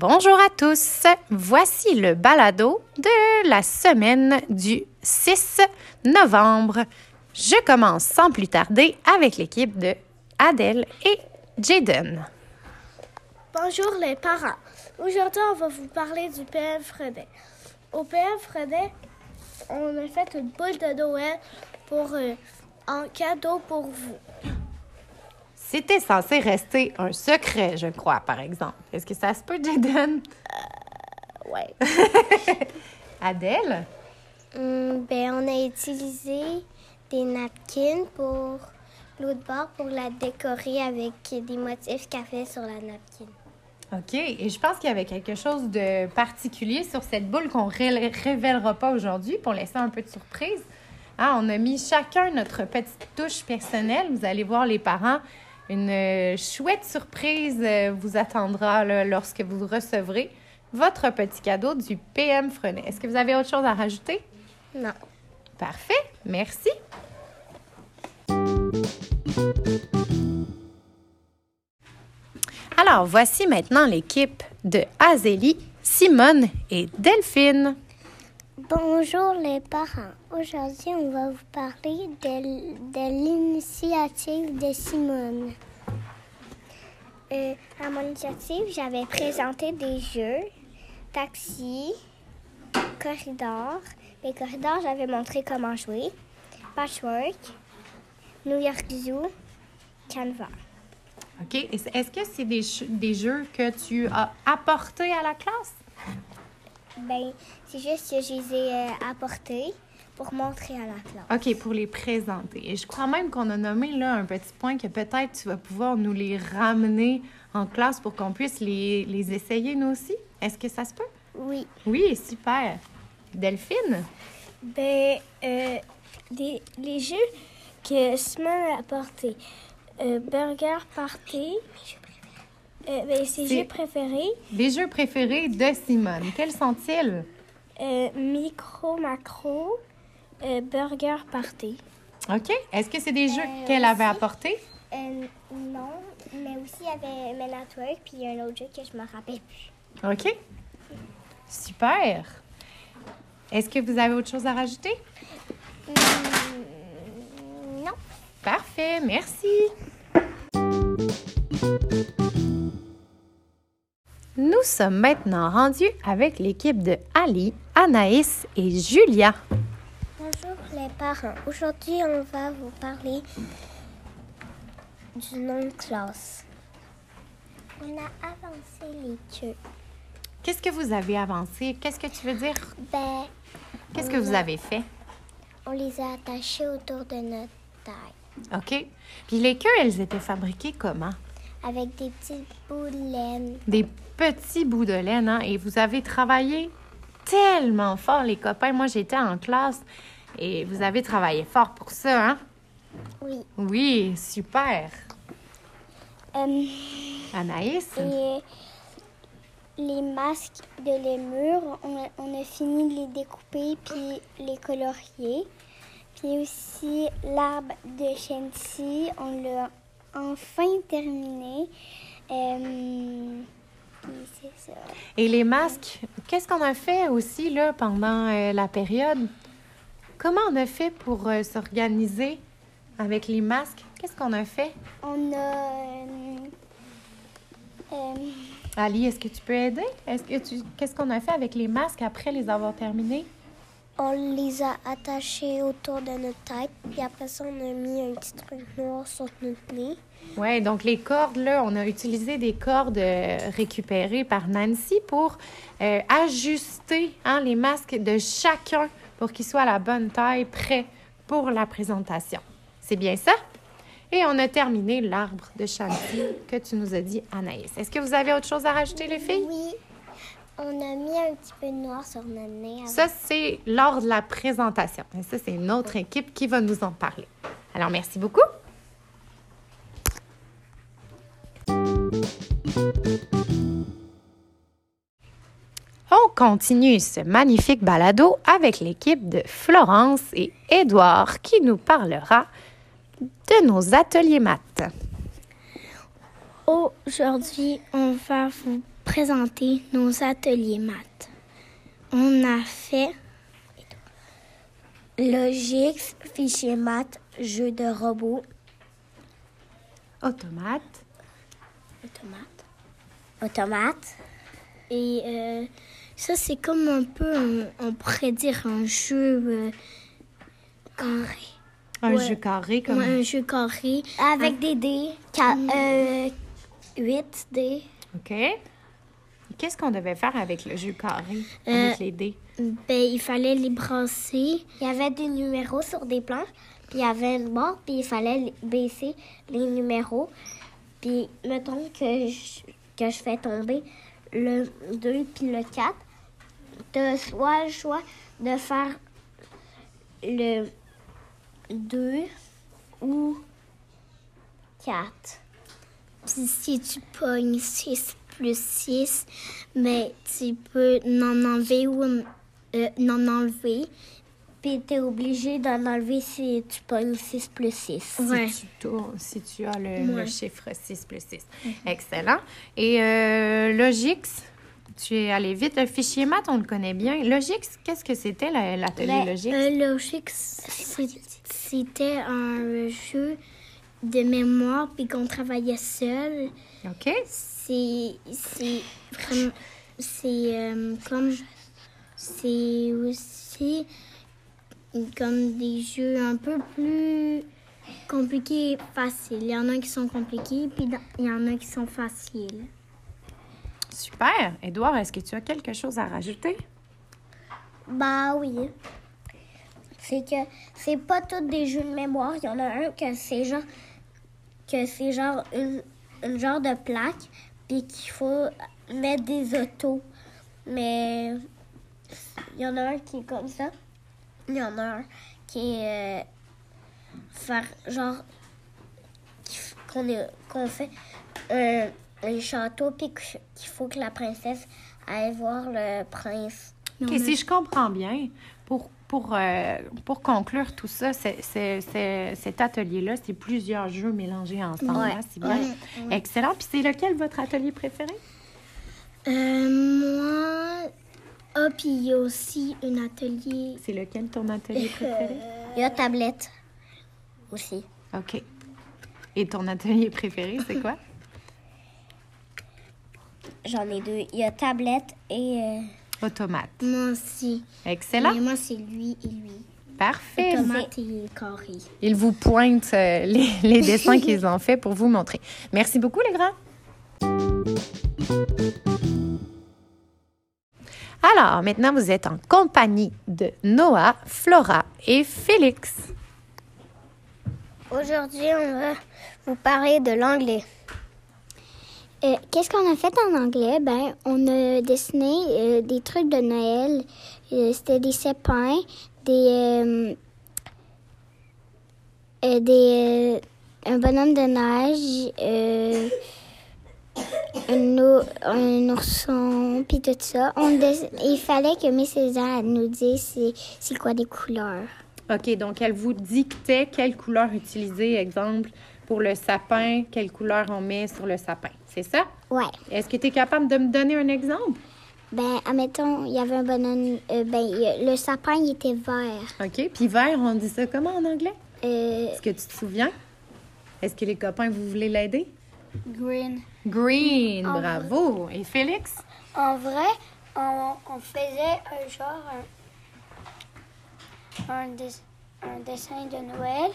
Bonjour à tous. Voici le balado de la semaine du 6 novembre. Je commence sans plus tarder avec l'équipe de Adèle et Jaden. Bonjour les parents. Aujourd'hui, on va vous parler du PM. Au PM Fredet, on a fait une boule de Noël pour euh, en cadeau pour vous. C'était censé rester un secret, je crois, par exemple. Est-ce que ça se peut, Jaden? Ouais. Adèle? Hum, ben, on a utilisé des napkins pour l'autre bord pour la décorer avec des motifs café sur la napkin. OK. Et je pense qu'il y avait quelque chose de particulier sur cette boule qu'on ne révélera pas aujourd'hui pour laisser un peu de surprise. Hein, on a mis chacun notre petite touche personnelle. Vous allez voir les parents. Une euh, chouette surprise euh, vous attendra là, lorsque vous recevrez votre petit cadeau du PM Frenet. Est-ce que vous avez autre chose à rajouter? Non. Parfait. Merci. Alors, voici maintenant l'équipe de Azélie, Simone et Delphine. Bonjour les parents. Aujourd'hui, on va vous parler de, de l'initiative de Simone. Euh, à mon initiative, j'avais présenté des jeux, taxi, corridor. Les corridors, j'avais montré comment jouer, patchwork, New York Zoo, Canva. OK. Est-ce que c'est des, des jeux que tu as apportés à la classe? Ben, c'est juste que je les ai euh, apportés pour montrer à la classe. OK, pour les présenter. Et je crois même qu'on a nommé là un petit point que peut-être tu vas pouvoir nous les ramener en classe pour qu'on puisse les, les essayer nous aussi. Est-ce que ça se peut? Oui. Oui, super. Delphine? Ben, euh, des, les jeux que Simone a apportés. Euh, Burger Party. Euh, ben, ses jeux préférés. Les jeux préférés de Simone, quels sont-ils? Euh, micro, macro. Euh, Burger Party. OK. Est-ce que c'est des jeux Euh, qu'elle avait apportés? Euh, non, mais aussi il y avait Men at Work, puis il y a un autre jeu que je me rappelle plus. OK. Super. Est-ce que vous avez autre chose à rajouter? Hmm, non. Parfait, merci. Nous sommes maintenant rendus avec l'équipe de Ali, Anaïs et Julia. Bonjour les parents. Aujourd'hui, on va vous parler du nom de classe. On a avancé les queues. Qu'est-ce que vous avez avancé? Qu'est-ce que tu veux dire? Ben, Qu'est-ce que vous avez fait? on les a attachés autour de notre taille OK. Puis les queues, elles étaient fabriquées comment? avec des petits bouts de laine. Des petits bouts de laine, hein? Et vous avez travaillé tellement fort, les copains. Moi, j'étais en classe et vous avez travaillé fort pour ça, hein? Oui. Oui, super. Euh, Anaïs? les masques de on a, on a fini de les découper puis les colorier. Puis aussi l'arbre de Shensi, on l'a enfin terminé. Euh, puis c'est ça. Et les masques, qu'est-ce qu'on a fait aussi là pendant euh, la période? Comment on a fait pour euh, s'organiser avec les masques? Qu'est-ce qu'on a fait? On a. euh, euh, Ali, est-ce que tu peux aider? Est-ce que tu qu'est-ce qu'on a fait avec les masques après les avoir terminés? on les a attachés autour de notre tête, puis après ça, on a mis un petit truc noir sur notre nez. Oui, donc les cordes, là, on a utilisé des cordes euh, récupérées par Nancy pour euh, ajuster hein, les masques de chacun pour qu'ils soient à la bonne taille, prêts pour la présentation. C'est bien ça? Et on a terminé l'arbre de Chantilly que tu nous as dit, Anaïs. Est-ce que vous avez autre chose à rajouter, les filles? Oui, on a mis un petit peu de noir sur notre nez. Ça, c'est lors de la présentation. Et ça, c'est une autre équipe qui va nous en parler. Alors, merci beaucoup. On continue ce magnifique balado avec l'équipe de Florence et Édouard qui nous parlera de nos ateliers maths. Aujourd'hui, on va vous présenter nos ateliers maths. On a fait logique, fichier maths, jeu de robots, Automate. automate, automate. Et euh, ça, c'est comme un peu, on pourrait dire, un jeu euh, carré. Un Ouais. jeu carré comme. Ouais, un jeu carré avec des dés, 8 dés. OK. Qu'est-ce qu'on devait faire avec le jeu carré, Euh, avec les dés? Ben, il fallait les brasser. Il y avait des numéros sur des planches, puis il y avait une barre, puis il fallait baisser les numéros. Puis, mettons que je, que je fais tomber le 2 puis le 4, tu as soit le choix de faire le 2 ou 4. Puis si tu pognes 6 plus 6, mais tu peux n'en enlever ou euh, n'en enlever. Puis tu es obligé d'en enlever si tu pognes 6 plus 6. Si tu tournes, si tu as le, le Ouais. chiffre 6 plus 6. Excellent. Et euh, Logix, tu es allé vite. Le fichier maths, on le connaît bien. Logix, qu'est-ce que c'était la- l'atelier Logix? Logix, c'était un jeu de mémoire, puis qu'on travaillait seul. OK. C'est vraiment c'est euh, comme c'est aussi comme des jeux un peu plus compliqués et faciles. Il y en a qui sont compliqués puis il y en a qui sont faciles. Super. Édouard, est-ce que tu as quelque chose à rajouter? Bah oui. C'est que c'est pas tous des jeux de mémoire. Il y en a un que c'est genre que c'est genre une, genre de plaque puis qu'il faut mettre des autos. Mais il y en a un qui est comme ça. Il y en a un qui est euh, faire genre qu'on fait un, un château puis qu'il faut que la princesse aille voir le prince. OK, si je comprends bien, pour, pour, euh, pour conclure tout ça, c'est- c'est- c'est- cet atelier-là, c'est plusieurs jeux mélangés ensemble. Ouais. hein, c'est bien. Excellent. Puis c'est lequel votre atelier préféré? Euh, moi, ah, puis il y a aussi un atelier. C'est lequel ton atelier préféré? Il y a tablette aussi. OK. Et ton atelier préféré, c'est quoi? J'en ai deux. Il y a tablette et. euh, Automate. Moi aussi. Excellent. moi, c'est lui et lui. Parfait. Tomate et carré. Ils vous pointent euh, les, les dessins qu'ils ont faits pour vous montrer. Merci beaucoup, les grands. Alors, maintenant, vous êtes en compagnie de Noah, Flora et Félix. Aujourd'hui, on va vous parler de l'anglais. Euh, Qu'est-ce qu'on a fait en anglais? Ben, on a dessiné euh, des trucs de Noël. Euh, C'était des sapins, des. des. un bonhomme de neige, un, ou- un ourson, puis tout ça. Il fallait que Miss César nous dise c'est- c'est quoi des couleurs. OK, donc elle vous dictait quelle couleur utiliser, exemple, pour le sapin, quelle couleur on met sur le sapin. C'est ça? Ouais. Est-ce que tu es capable de me donner un exemple? Ben, admettons, il y avait un bonhomme. euh, ben, le sapin, il était vert. OK, puis vert, on dit ça comment en anglais? Euh, Est-ce que tu te souviens? Est-ce que les copains, vous voulez l'aider? green. Green, bravo. Et Félix? En vrai, on, on faisait un genre un, un des- un dessin de Noël.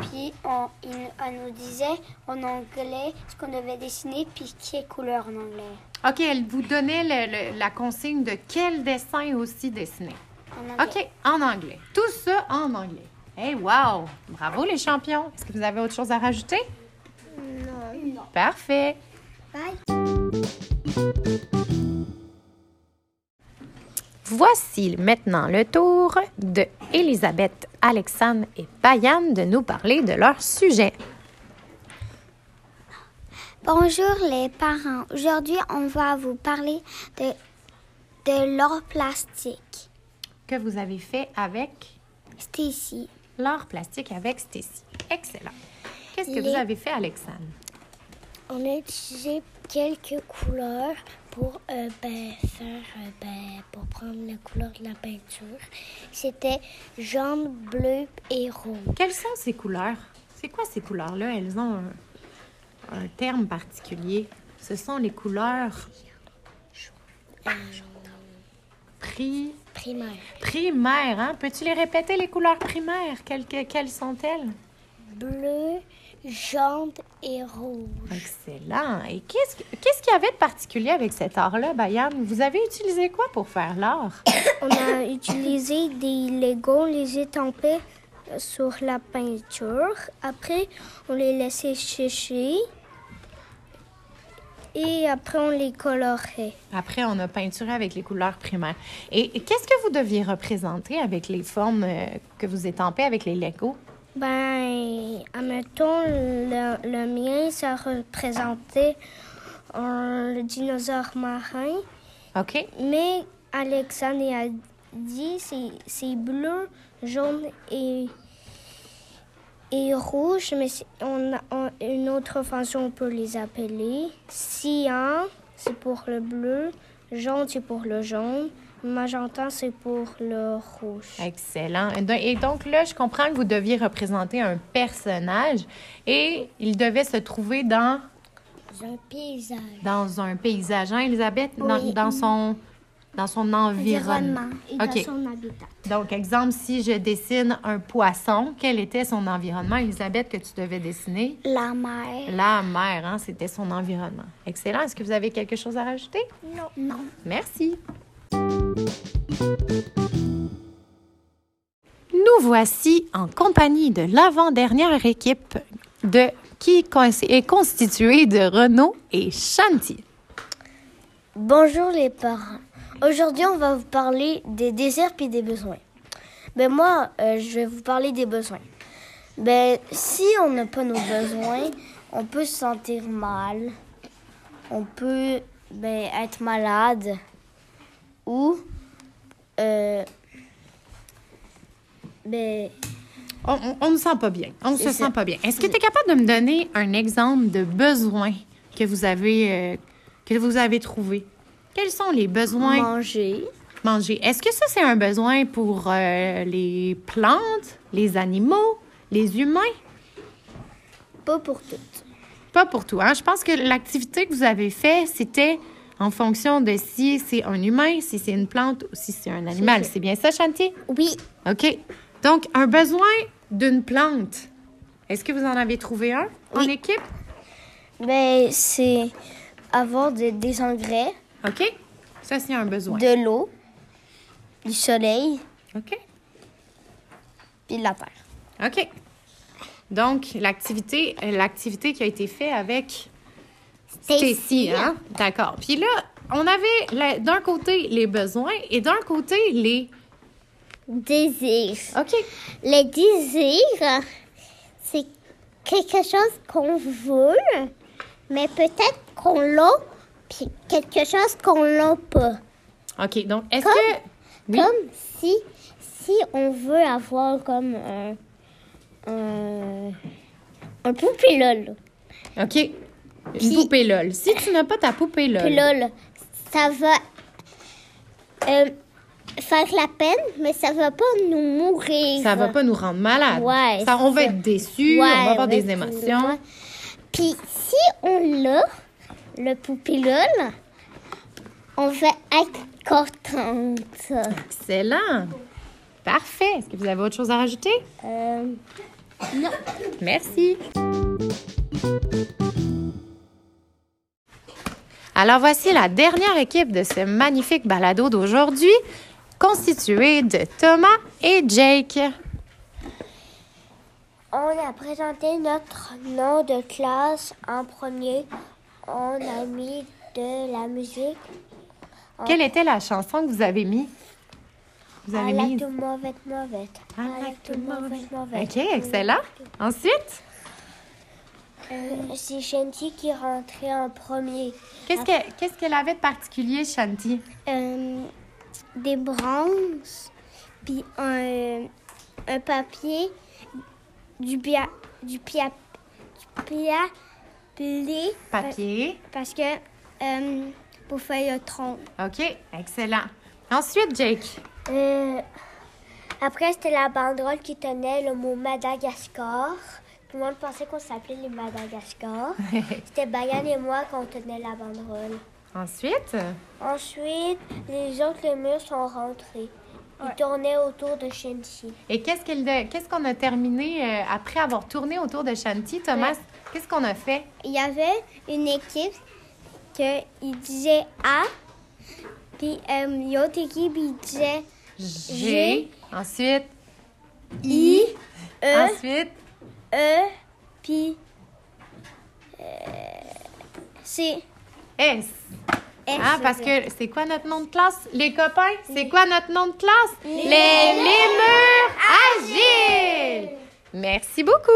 Puis on, il- elle nous disait en anglais ce qu'on devait dessiner, puis quelle couleur en anglais. OK, elle vous donnait le- le- la consigne de quel dessin aussi dessiner. En anglais. OK, en anglais. Tout ça en anglais. Hey, wow! Bravo les champions. Est-ce que vous avez autre chose à rajouter? Non. Parfait. Voici maintenant le tour de Elisabeth, Alexandre et Payane de nous parler de leur sujet. Bonjour les parents. Aujourd'hui, on va vous parler de, de l'or plastique. Que vous avez fait avec Stacy. l'art plastique avec Stacy. Excellent. Qu'est-ce que Les- vous avez fait, Alexandre? On a utilisé quelques couleurs pour euh, ben, faire, euh, ben, pour prendre la couleur de la peinture. C'était jaune, bleu et rouge. Quelles sont ces couleurs? C'est quoi ces couleurs-là? Elles ont un, un terme particulier. Ce sont les couleurs pri- Primaire. primaires. Hein? Peux-tu les répéter, les couleurs primaires? Quelles, que- quelles sont-elles? Bleu, jaune et rouge. Excellent. Et qu'est-ce que- qu'est-ce qu'il y avait de particulier avec cet art-là, Bayan? Vous avez utilisé quoi pour faire l'art? On a utilisé des Legos, on les étampait sur la peinture. Après, on les laissait sécher. Et après, on les colorait. Après, on a peinturé avec les couleurs primaires. Et qu'est-ce que vous deviez représenter avec les formes euh, que vous étampez avec les Legos? Ben, admettons, le, le mien, ça représentait un dinosaure marin. OK? Mais Alexandre a dit c'est c'est bleu, jaune et, et rouge, mais on a on- une autre façon on peut les appeler. Cyan, c'est pour le bleu, jaune, c'est pour le jaune, magenta, c'est pour le rouge. Excellent. Et do- Et donc là, je comprends que vous deviez représenter un personnage et il devait se trouver dans, Un paysage. dans un paysage, hein, Elisabeth? Dans, Oui. dans son, dans son environnement. Et dans son habitat. Donc, exemple, si je dessine un poisson, quel était son environnement, Elisabeth, que tu devais dessiner? La mer. La mer, hein, c'était son environnement. Excellent. Est-ce que vous avez quelque chose à rajouter? Non. Non. Merci. Nous voici en compagnie de l'avant-dernière équipe de qui est constituée de Renaud et Shanti. Bonjour les parents. Aujourd'hui, on va vous parler des désirs et des besoins. Ben moi, euh, je vais vous parler des besoins. Ben si on n'a pas nos besoins, on peut se sentir mal, on peut ben, être malade ou euh, ben On, on, on ne sent pas bien. On ne se sent pas bien. Est-ce que tu es capable de me donner un exemple de besoin que vous avez, euh, que vous avez trouvé? Quels sont les besoins? manger. Manger. Est-ce que ça, c'est un besoin pour euh, les plantes, les animaux, les humains? Pas pour toutes. Pas pour tout. Hein? Je pense que l'activité que vous avez faite, c'était en fonction de si c'est un humain, si c'est une plante ou si c'est un animal. C'est bien ça, Chantier? Oui. OK. Donc, un besoin d'une plante. Est-ce que vous en avez trouvé un en équipe? Ben c'est avoir de- des engrais, OK. Ça, c'est un besoin. de l'eau, du soleil, OK. puis de la terre. OK. Donc, l'activité, l'activité qui a été faite avec Stacy, hein? D'accord. Puis là, on avait d'un côté les besoins et d'un côté les. Désir. OK. Le désir, c'est quelque chose qu'on veut, mais peut-être qu'on l'a, puis quelque chose qu'on l'a pas. OK. Donc, est-ce que. Oui? Comme si, si on veut avoir comme un, un, un poupée LOL. OK. Une Puis- poupée LOL. Si tu n'as pas ta poupée LOL. Ça va euh, faire la peine, mais ça va pas nous mourir. Ça va pas nous rendre malades. Ouais, Ça, on va être déçus, Ouais, on va avoir des émotions. Puis si on l'a, le poupée LOL, on va être contente. Excellent. Parfait. Est-ce que vous avez autre chose à rajouter? Euh, non. Merci. Alors voici la dernière équipe de ce magnifique balado d'aujourd'hui, constituée de Thomas et Jake. On a présenté notre nom de classe en premier. On a mis de la musique. Quelle était la chanson que vous avez mis? Vous avez I mis... like to move it, move it. I like to move it, move it. OK, excellent. Ensuite, Euh, c'est Shanti qui rentrait en premier. qu'est-ce que- qu'est-ce qu'elle avait de particulier, Shanti? Euh, des bronzes, puis un, un papier, du pia, du pia, du pia, papier. Papier. Parce que euh, pour faire le tronc. OK, excellent. Ensuite, Jake. Euh, après, c'était la banderole qui tenait le mot Madagascar. Tout le monde pensait qu'on s'appelait les Madagascar. C'était Bayan et moi qu'on tenait la banderole. Ensuite, Ensuite, les autres murs sont rentrés. Ils tournaient autour de Shensi. et qu'est-ce qu'on a terminé euh, après avoir tourné autour de Shanti, Thomas? Qu'est-ce qu'on a fait? Il y avait une équipe que il disait A, puis euh, l'autre équipe il disait G. Ensuite, I, E, ensuite, E, puis euh, C. S. S, Ah, parce que c'est quoi notre nom de classe? Les copains, c'est quoi notre nom de classe? Les lémurs agiles! Merci beaucoup!